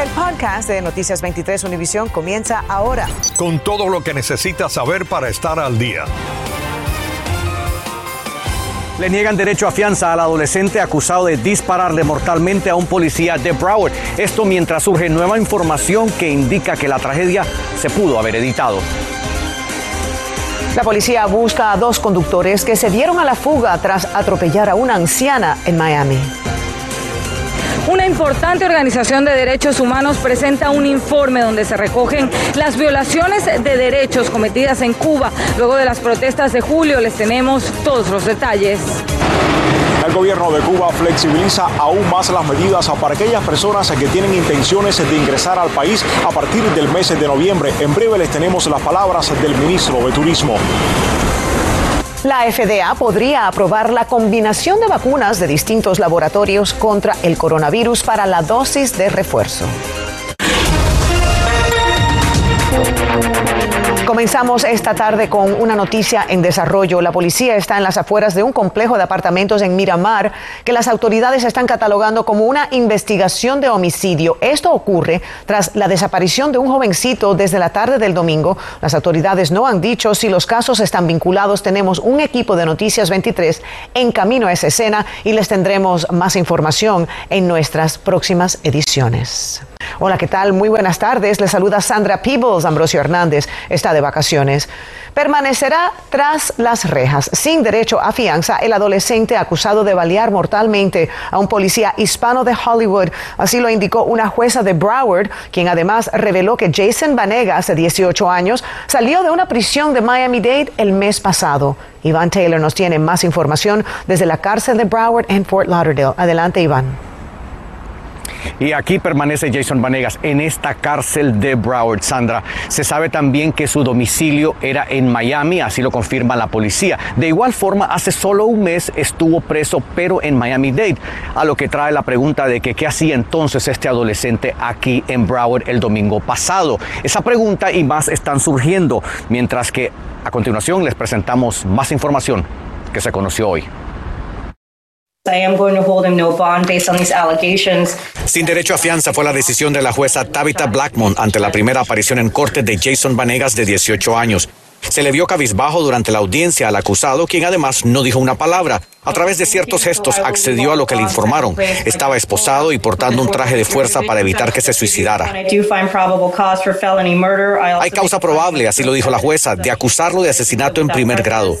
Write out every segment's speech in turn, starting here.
El podcast de Noticias 23 Univisión comienza ahora. Con todo lo que necesitas saber para estar al día. Le niegan derecho a fianza al adolescente acusado de dispararle mortalmente a un policía de Broward. Esto mientras surge nueva información que indica que la tragedia se pudo haber editado. La policía busca a dos conductores que se dieron a la fuga tras atropellar a una anciana en Miami. Una importante organización de derechos humanos presenta un informe donde se recogen las violaciones de derechos cometidas en Cuba luego de las protestas de julio. Les tenemos todos los detalles. El gobierno de Cuba flexibiliza aún más las medidas para aquellas personas que tienen intenciones de ingresar al país a partir del mes de noviembre. En breve les tenemos las palabras del ministro de Turismo. La FDA podría aprobar la combinación de vacunas de distintos laboratorios contra el coronavirus para la dosis de refuerzo. Comenzamos esta tarde con una noticia en desarrollo. La policía está en las afueras de un complejo de apartamentos en Miramar que las autoridades están catalogando como una investigación de homicidio. Esto ocurre tras la desaparición de un jovencito desde la tarde del domingo. Las autoridades no han dicho si los casos están vinculados. Tenemos un equipo de Noticias 23 en camino a esa escena y les tendremos más información en nuestras próximas ediciones. Hola, ¿qué tal? Muy buenas tardes. Les saluda Sandra Peebles. Ambrosio Hernández está de vacaciones. Permanecerá tras las rejas, sin derecho a fianza, el adolescente acusado de balear mortalmente a un policía hispano de Hollywood. Así lo indicó una jueza de Broward, quien además reveló que Jason Vanegas, de 18 años, salió de una prisión de Miami-Dade el mes pasado. Iván Taylor nos tiene más información desde la cárcel de Broward en Fort Lauderdale. Adelante, Iván. Y aquí permanece Jason Vanegas en esta cárcel de Broward, Sandra. Se sabe también que su domicilio era en Miami, así lo confirma la policía. De igual forma, hace solo un mes estuvo preso, pero en Miami-Dade, a lo que trae la pregunta de que qué hacía entonces este adolescente aquí en Broward el domingo pasado. Esa pregunta y más están surgiendo, mientras que a continuación les presentamos más información que se conoció hoy. Sin derecho a fianza fue la decisión de la jueza Tabitha Blackmon ante la primera aparición en corte de Jason Vanegas de 18 años. Se le vio cabizbajo durante la audiencia al acusado, quien además no dijo una palabra. A través de ciertos gestos accedió a lo que le informaron. Estaba esposado y portando un traje de fuerza para evitar que se suicidara. Hay causa probable, así lo dijo la jueza, de acusarlo de asesinato en primer grado.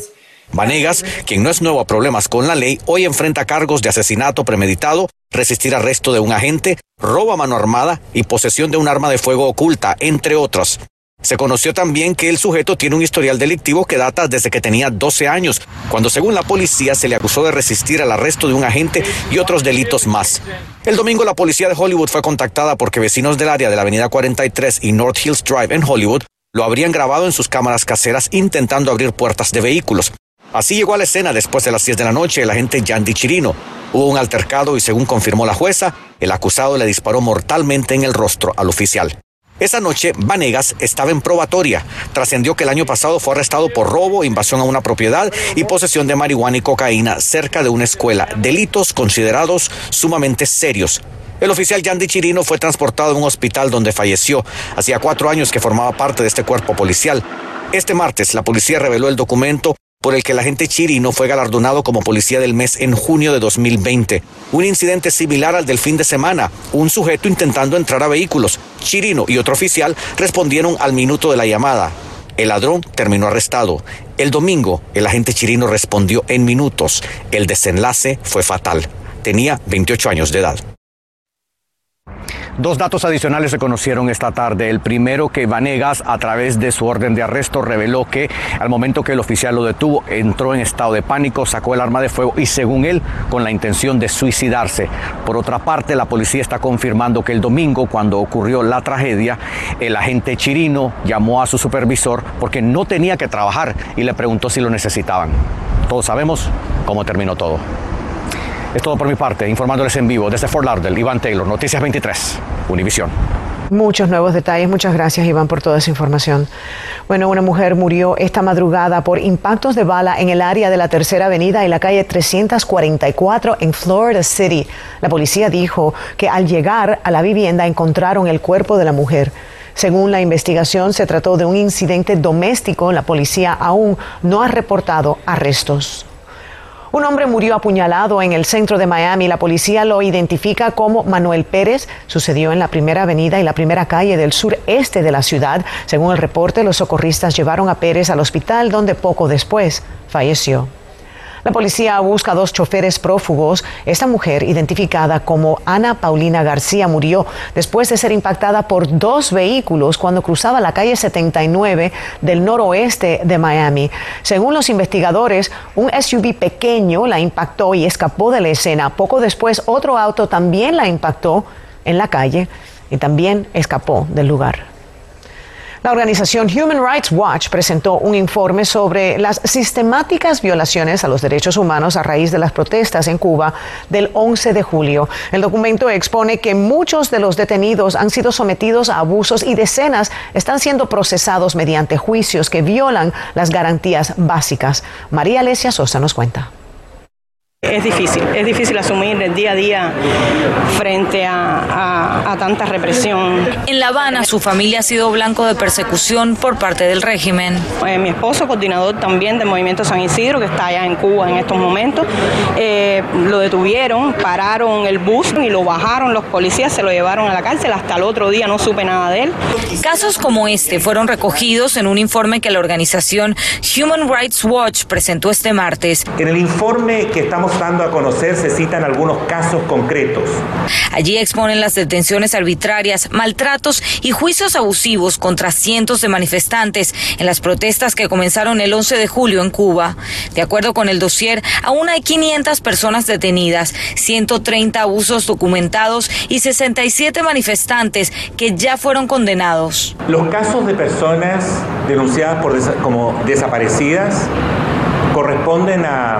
Vanegas, quien no es nuevo a problemas con la ley, hoy enfrenta cargos de asesinato premeditado, resistir arresto de un agente, robo a mano armada y posesión de un arma de fuego oculta, entre otros. Se conoció también que el sujeto tiene un historial delictivo que data desde que tenía 12 años, cuando según la policía se le acusó de resistir al arresto de un agente y otros delitos más. El domingo la policía de Hollywood fue contactada porque vecinos del área de la Avenida 43 y North Hills Drive en Hollywood lo habrían grabado en sus cámaras caseras intentando abrir puertas de vehículos. Así llegó a la escena después de las 10 de la noche el agente Yandy Chirino. Hubo un altercado y según confirmó la jueza, el acusado le disparó mortalmente en el rostro al oficial. Esa noche, Vanegas estaba en probatoria. Trascendió que el año pasado fue arrestado por robo, invasión a una propiedad y posesión de marihuana y cocaína cerca de una escuela, delitos considerados sumamente serios. El oficial Yandy Chirino fue transportado a un hospital donde falleció. Hacía cuatro años que formaba parte de este cuerpo policial. Este martes, la policía reveló el documento por el que el agente Chirino fue galardonado como policía del mes en junio de 2020. Un incidente similar al del fin de semana, un sujeto intentando entrar a vehículos. Chirino y otro oficial respondieron al minuto de la llamada. El ladrón terminó arrestado. El domingo, el agente Chirino respondió en minutos. El desenlace fue fatal. Tenía 28 años de edad. Dos datos adicionales se conocieron esta tarde. El primero que Vanegas, a través de su orden de arresto, reveló que al momento que el oficial lo detuvo, entró en estado de pánico, sacó el arma de fuego y según él, con la intención de suicidarse. Por otra parte, la policía está confirmando que el domingo, cuando ocurrió la tragedia, el agente Chirino llamó a su supervisor porque no tenía que trabajar y le preguntó si lo necesitaban. Todos sabemos cómo terminó todo. Es todo por mi parte, informándoles en vivo desde Fort Lauderdale, Iván Taylor, Noticias 23, Univisión. Muchos nuevos detalles. Muchas gracias, Iván, por toda esa información. Bueno, una mujer murió esta madrugada por impactos de bala en el área de la Tercera Avenida y la calle 344 en Florida City. La policía dijo que al llegar a la vivienda encontraron el cuerpo de la mujer. Según la investigación, se trató de un incidente doméstico. La policía aún no ha reportado arrestos. Un hombre murió apuñalado en el centro de Miami. La policía lo identifica como Manuel Pérez. Sucedió en la primera avenida y la primera calle del sureste de la ciudad. Según el reporte, los socorristas llevaron a Pérez al hospital donde poco después falleció. La policía busca a dos choferes prófugos. Esta mujer, identificada como Ana Paulina García, murió después de ser impactada por dos vehículos cuando cruzaba la calle 79 del noroeste de Miami. Según los investigadores, un SUV pequeño la impactó y escapó de la escena. Poco después, otro auto también la impactó en la calle y también escapó del lugar. La organización Human Rights Watch presentó un informe sobre las sistemáticas violaciones a los derechos humanos a raíz de las protestas en Cuba del 11 de julio. El documento expone que muchos de los detenidos han sido sometidos a abusos y decenas están siendo procesados mediante juicios que violan las garantías básicas. María Alesia Sosa nos cuenta. Es difícil, es difícil asumir el día a día frente a, tanta represión. En La Habana, su familia ha sido blanco de persecución por parte del régimen. Eh, mi esposo, coordinador también del Movimiento San Isidro, que está allá en Cuba en estos momentos, eh, lo detuvieron, pararon el bus y lo bajaron los policías, se lo llevaron a la cárcel. Hasta el otro día no supe nada de él. Casos como este fueron recogidos en un informe que la organización Human Rights Watch presentó este martes. En el informe que estamos dando a conocer se citan algunos casos concretos. Allí exponen las detenciones arbitrarias, maltratos y juicios abusivos contra cientos de manifestantes en las protestas que comenzaron el 11 de julio en Cuba. De acuerdo con el dossier, aún hay 500 personas detenidas, 130 abusos documentados y 67 manifestantes que ya fueron condenados. Los casos de personas denunciadas por como desaparecidas corresponden a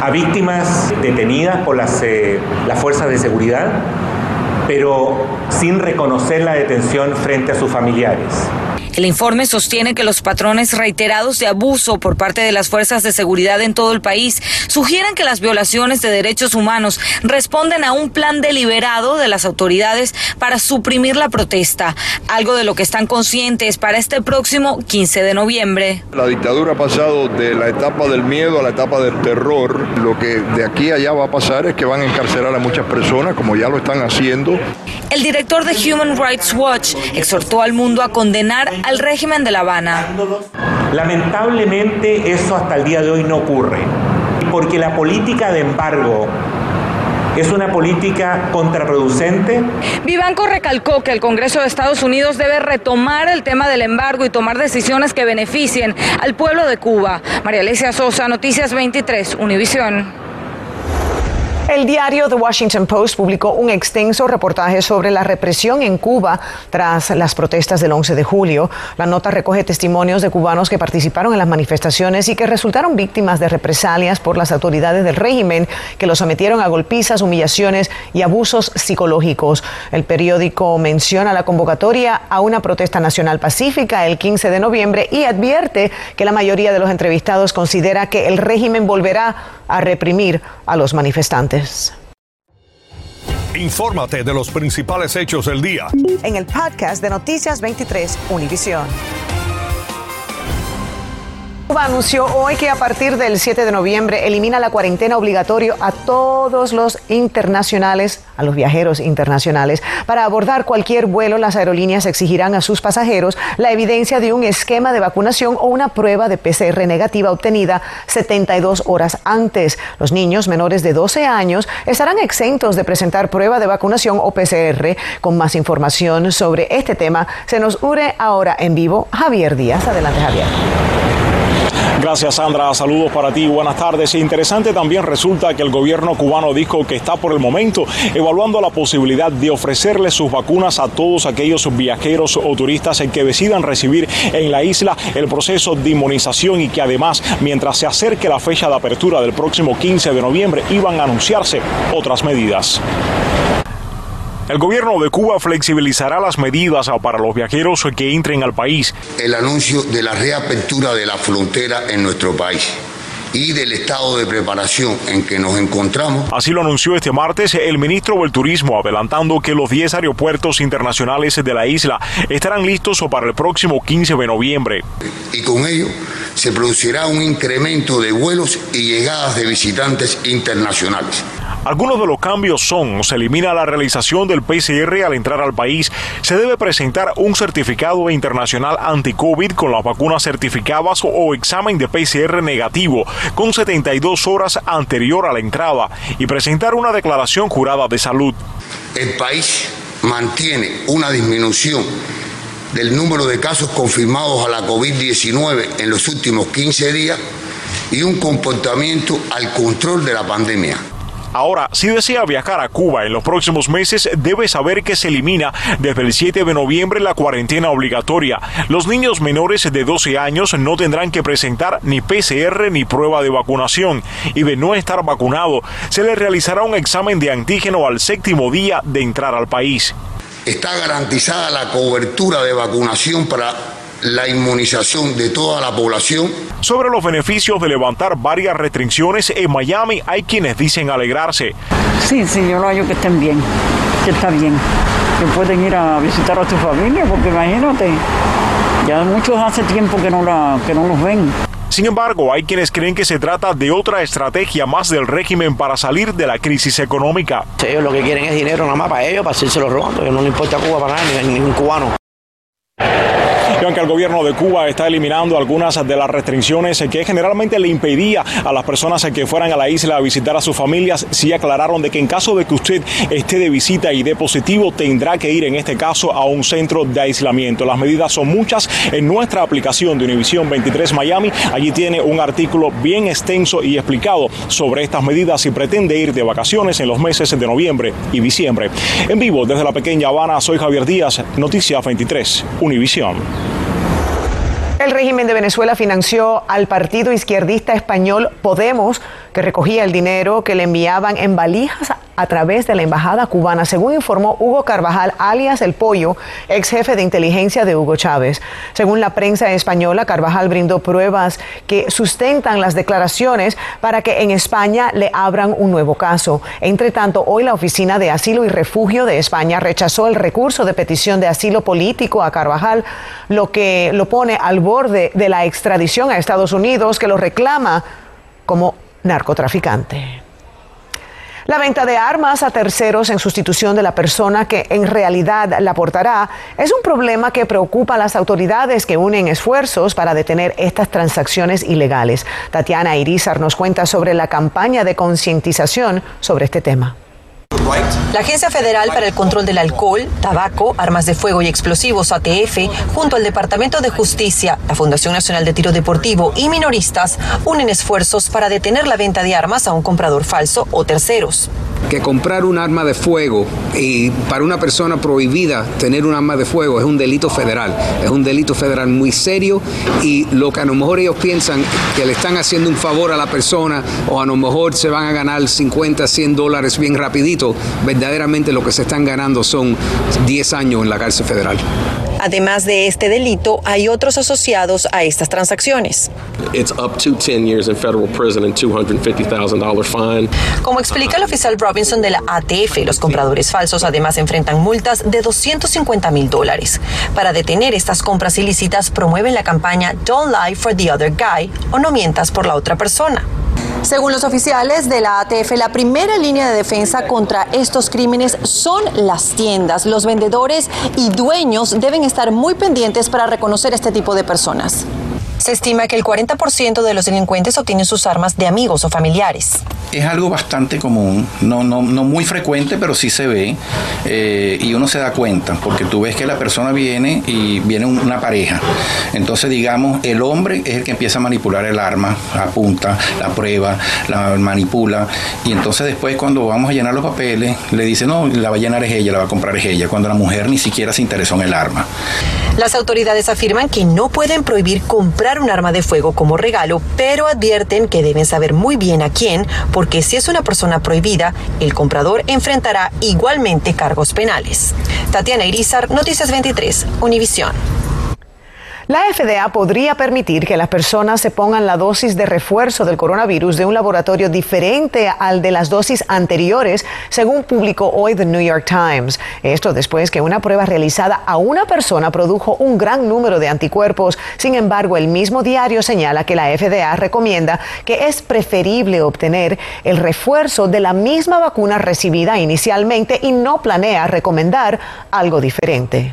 a víctimas detenidas por las, eh, las fuerzas de seguridad, pero sin reconocer la detención frente a sus familiares. El informe sostiene que los patrones reiterados de abuso por parte de las fuerzas de seguridad en todo el país sugieren que las violaciones de derechos humanos responden a un plan deliberado de las autoridades para suprimir la protesta, algo de lo que están conscientes para este próximo 15 de noviembre. La dictadura ha pasado de la etapa del miedo a la etapa del terror. Lo que de aquí a allá va a pasar es que van a encarcelar a muchas personas, como ya lo están haciendo. El director de Human Rights Watch exhortó al mundo a condenar al régimen de La Habana. Lamentablemente eso hasta el día de hoy no ocurre, porque la política de embargo es una política contraproducente. Vivanco recalcó que el Congreso de Estados Unidos debe retomar el tema del embargo y tomar decisiones que beneficien al pueblo de Cuba. María Alicia Sosa, Noticias 23, Univisión. El diario The Washington Post publicó un extenso reportaje sobre la represión en Cuba tras las protestas del 11 de julio. La nota recoge testimonios de cubanos que participaron en las manifestaciones y que resultaron víctimas de represalias por las autoridades del régimen que los sometieron a golpizas, humillaciones y abusos psicológicos. El periódico menciona la convocatoria a una protesta nacional pacífica el 15 de noviembre y advierte que la mayoría de los entrevistados considera que el régimen volverá a reprimir a los manifestantes. Infórmate de los principales hechos del día. En el podcast de Noticias 23, Univisión. Cuba anunció hoy que a partir del 7 de noviembre elimina la cuarentena obligatoria a todos los internacionales, a los viajeros internacionales. Para abordar cualquier vuelo, las aerolíneas exigirán a sus pasajeros la evidencia de un esquema de vacunación o una prueba de PCR negativa obtenida 72 horas antes. Los niños menores de 12 años estarán exentos de presentar prueba de vacunación o PCR. Con más información sobre este tema, se nos une ahora en vivo Javier Díaz. Adelante, Javier. Gracias, Sandra. Saludos para ti. Buenas tardes. Interesante también resulta que el gobierno cubano dijo que está por el momento evaluando la posibilidad de ofrecerle sus vacunas a todos aquellos viajeros o turistas que decidan recibir en la isla el proceso de inmunización y que además, mientras se acerque la fecha de apertura del próximo 15 de noviembre, iban a anunciarse otras medidas. El gobierno de Cuba flexibilizará las medidas para los viajeros que entren al país. El anuncio de la reapertura de la frontera en nuestro país y del estado de preparación en que nos encontramos. Así lo anunció este martes el ministro del Turismo, adelantando que los 10 aeropuertos internacionales de la isla estarán listos para el próximo 15 de noviembre. Y con ello se producirá un incremento de vuelos y llegadas de visitantes internacionales. Algunos de los cambios son, se elimina la realización del PCR al entrar al país, se debe presentar un certificado internacional anti-COVID con las vacunas certificadas o examen de PCR negativo con 72 horas anterior a la entrada y presentar una declaración jurada de salud. El país mantiene una disminución del número de casos confirmados a la COVID-19 en los últimos 15 días y un comportamiento al control de la pandemia. Ahora, si desea viajar a Cuba en los próximos meses, debe saber que se elimina desde el 7 de noviembre la cuarentena obligatoria. Los niños menores de 12 años no tendrán que presentar ni PCR ni prueba de vacunación y de no estar vacunado, se les realizará un examen de antígeno al séptimo día de entrar al país. Está garantizada la cobertura de vacunación para la inmunización de toda la población. Sobre los beneficios de levantar varias restricciones en Miami, hay quienes dicen alegrarse. Sí, sí, yo lo hallo que estén bien, que está bien, que pueden ir a visitar a su familia, porque imagínate, ya muchos hace tiempo que no, la, que no los ven. Sin embargo, hay quienes creen que se trata de otra estrategia más del régimen para salir de la crisis económica. Ellos lo que quieren es dinero nada más para ellos, para hacerse los robando, no le importa Cuba para nadie, ni ningún cubano. Y aunque el gobierno de Cuba está eliminando algunas de las restricciones que generalmente le impedía a las personas que fueran a la isla a visitar a sus familias, sí aclararon de que en caso de que usted esté de visita y de positivo, tendrá que ir en este caso a un centro de aislamiento. Las medidas son muchas. En nuestra aplicación de Univisión 23 Miami, allí tiene un artículo bien extenso y explicado sobre estas medidas si pretende ir de vacaciones en los meses de noviembre y diciembre. En vivo desde la pequeña Habana, soy Javier Díaz, Noticias 23, Univisión. El régimen de Venezuela financió al partido izquierdista español Podemos, que recogía el dinero que le enviaban en valijas a través de la embajada cubana, según informó Hugo Carvajal, alias El Pollo, ex jefe de inteligencia de Hugo Chávez. Según la prensa española, Carvajal brindó pruebas que sustentan las declaraciones para que en España le abran un nuevo caso. Entre tanto, hoy la Oficina de Asilo y Refugio de España rechazó el recurso de petición de asilo político a Carvajal, lo que lo pone al borde de la extradición a Estados Unidos, que lo reclama como narcotraficante. La venta de armas a terceros en sustitución de la persona que en realidad la portará es un problema que preocupa a las autoridades que unen esfuerzos para detener estas transacciones ilegales. Tatiana Irizar nos cuenta sobre la campaña de concientización sobre este tema. La Agencia Federal para el Control del Alcohol, Tabaco, Armas de Fuego y Explosivos, ATF, junto al Departamento de Justicia, la Fundación Nacional de Tiro Deportivo y minoristas, unen esfuerzos para detener la venta de armas a un comprador falso o terceros. Que comprar un arma de fuego y para una persona prohibida tener un arma de fuego es un delito federal, es un delito federal muy serio y lo que a lo mejor ellos piensan que le están haciendo un favor a la persona o a lo mejor se van a ganar 50, 100 dólares bien rapidito, verdaderamente lo que se están ganando son 10 años en la cárcel federal. Además de este delito, hay otros asociados a estas transacciones. Como explica el oficial Robinson de la ATF, los compradores falsos además enfrentan multas de 250 mil dólares. Para detener estas compras ilícitas, promueven la campaña Don't Lie for the Other Guy o No mientas por la otra persona. Según los oficiales de la ATF, la primera línea de defensa contra estos crímenes son las tiendas. Los vendedores y dueños deben estar muy pendientes para reconocer este tipo de personas. Se estima que el 40% de los delincuentes obtienen sus armas de amigos o familiares. Es algo bastante común, no, no, no muy frecuente, pero sí se ve eh, y uno se da cuenta, porque tú ves que la persona viene y viene una pareja. Entonces, digamos, el hombre es el que empieza a manipular el arma, apunta, la prueba, la manipula, y entonces después cuando vamos a llenar los papeles, le dice, no, la va a llenar es ella, la va a comprar es ella, cuando la mujer ni siquiera se interesó en el arma. Las autoridades afirman que no pueden prohibir comprar un arma de fuego como regalo, pero advierten que deben saber muy bien a quién, porque si es una persona prohibida, el comprador enfrentará igualmente cargos penales. Tatiana Irizar, Noticias 23, Univisión. La FDA podría permitir que las personas se pongan la dosis de refuerzo del coronavirus de un laboratorio diferente al de las dosis anteriores, según publicó hoy The New York Times. Esto después que una prueba realizada a una persona produjo un gran número de anticuerpos. Sin embargo, el mismo diario señala que la FDA recomienda que es preferible obtener el refuerzo de la misma vacuna recibida inicialmente y no planea recomendar algo diferente.